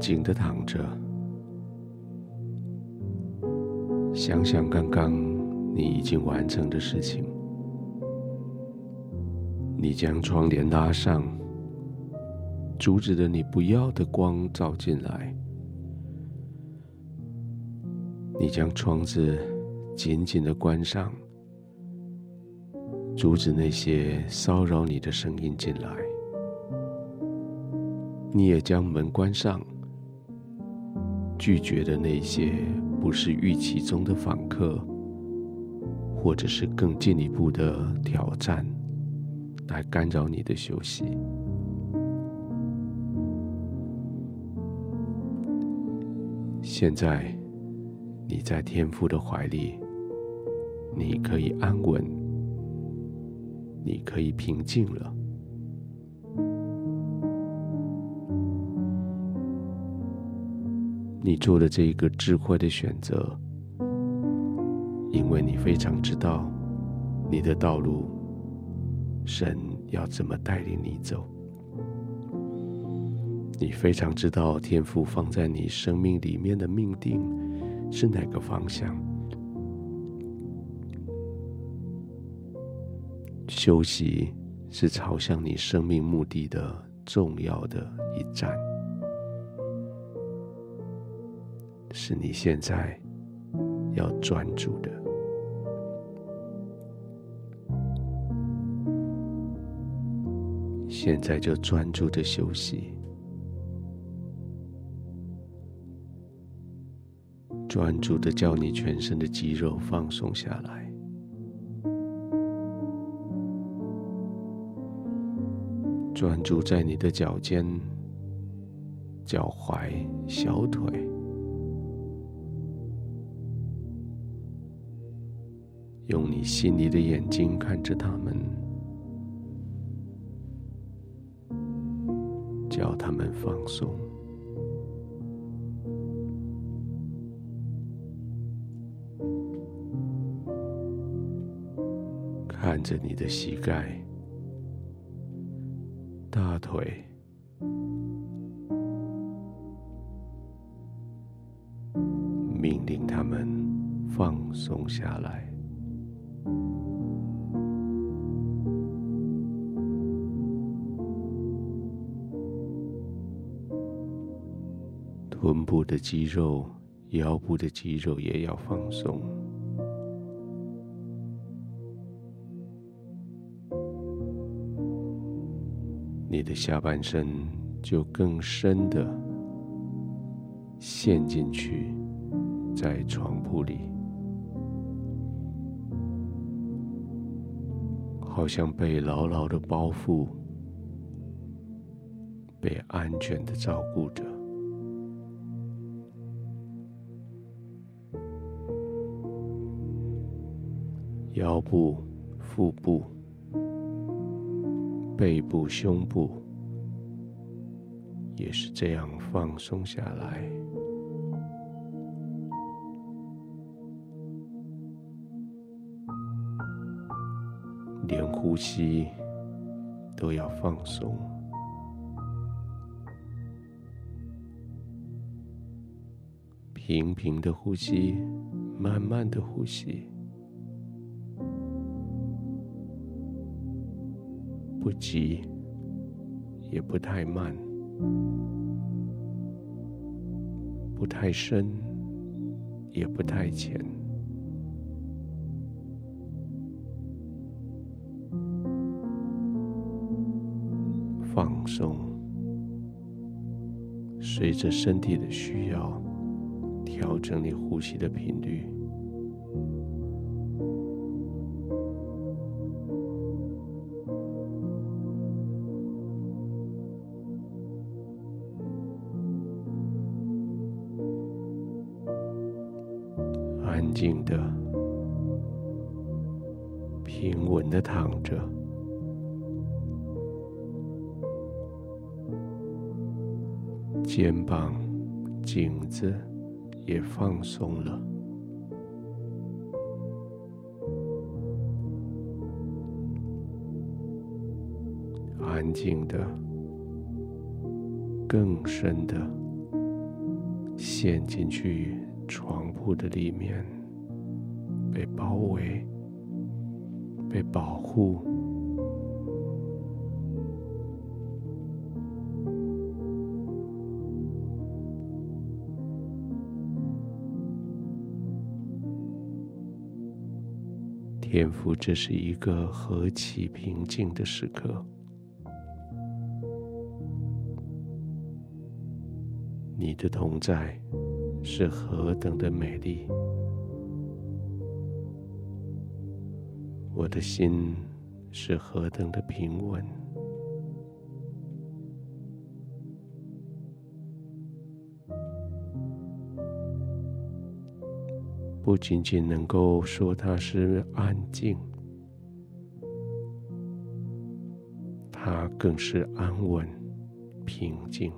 安静的躺着，想想刚刚你已经完成的事情。你将窗帘拉上，阻止了你不要的光照进来。你将窗子紧紧的关上，阻止那些骚扰你的声音进来。你也将门关上，拒绝的那些不是预期中的访客，或者是更进一步的挑战，来干扰你的休息。现在，你在天父的怀里，你可以安稳，你可以平静了。你做的这一个智慧的选择，因为你非常知道你的道路，神要怎么带领你走。你非常知道天赋放在你生命里面的命定是哪个方向。休息是朝向你生命目的的重要的一站。是你现在要专注的，现在就专注的休息，专注的叫你全身的肌肉放松下来，专注在你的脚尖、脚踝、小腿。用你细腻的眼睛看着他们，叫他们放松。看着你的膝盖、大腿，命令他们放松下来。臀部的肌肉、腰部的肌肉也要放松，你的下半身就更深的陷进去，在床铺里，好像被牢牢的包覆，被安全的照顾着。腰部、腹部、背部、胸部也是这样放松下来，连呼吸都要放松，平平的呼吸，慢慢的呼吸。不急，也不太慢，不太深，也不太浅，放松，随着身体的需要，调整你呼吸的频率。肩膀、颈子也放松了。安静的、更深的、陷进去床铺的里面，被包围，被保护。天父，这是一个何其平静的时刻！你的同在是何等的美丽，我的心是何等的平稳。不仅仅能够说它是安静，它更是安稳、平静。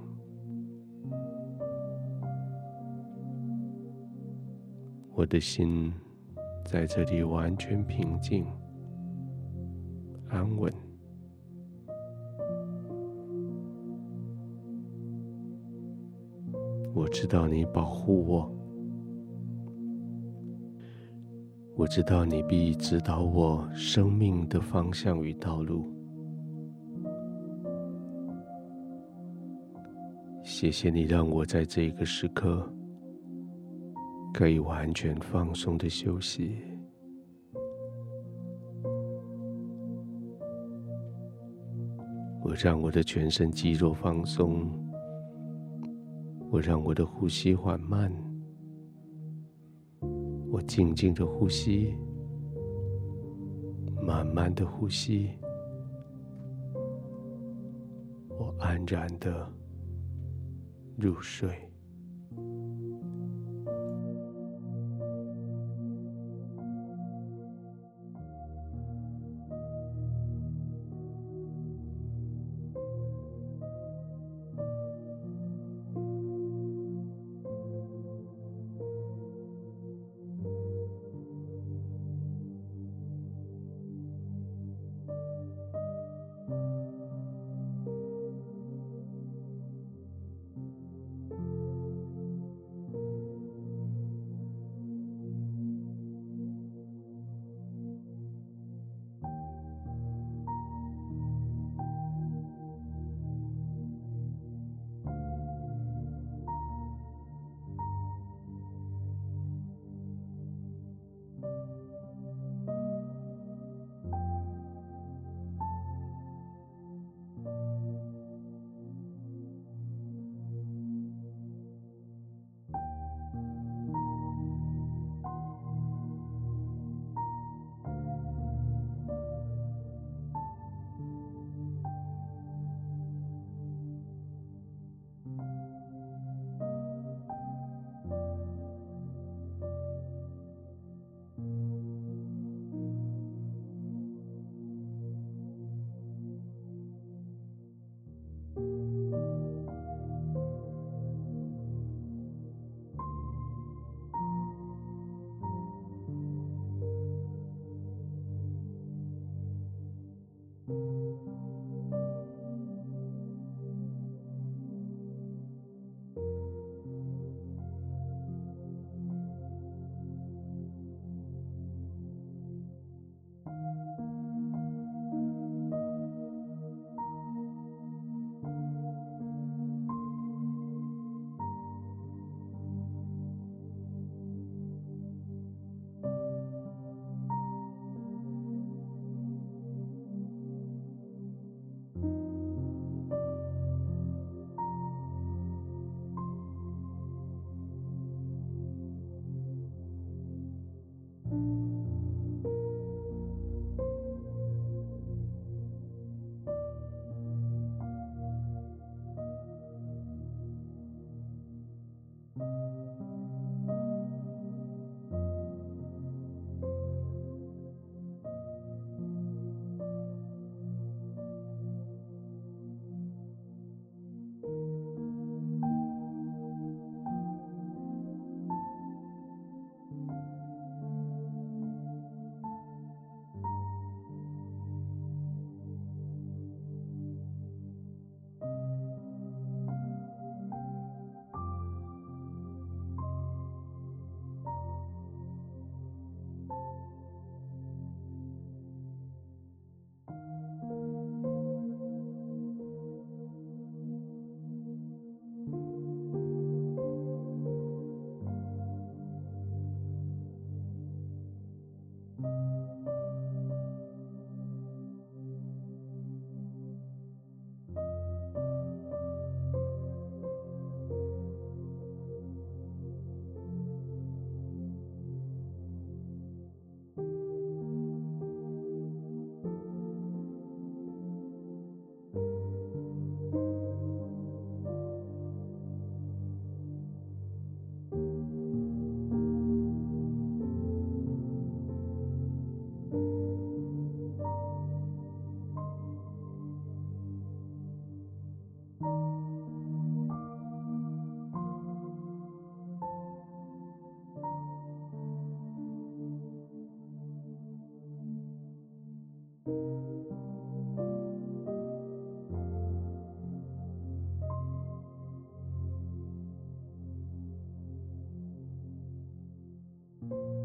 我的心在这里完全平静、安稳。我知道你保护我。我知道你必指导我生命的方向与道路。谢谢你让我在这个时刻可以完全放松的休息。我让我的全身肌肉放松，我让我的呼吸缓慢。静静的呼吸，慢慢的呼吸，我安然的入睡。you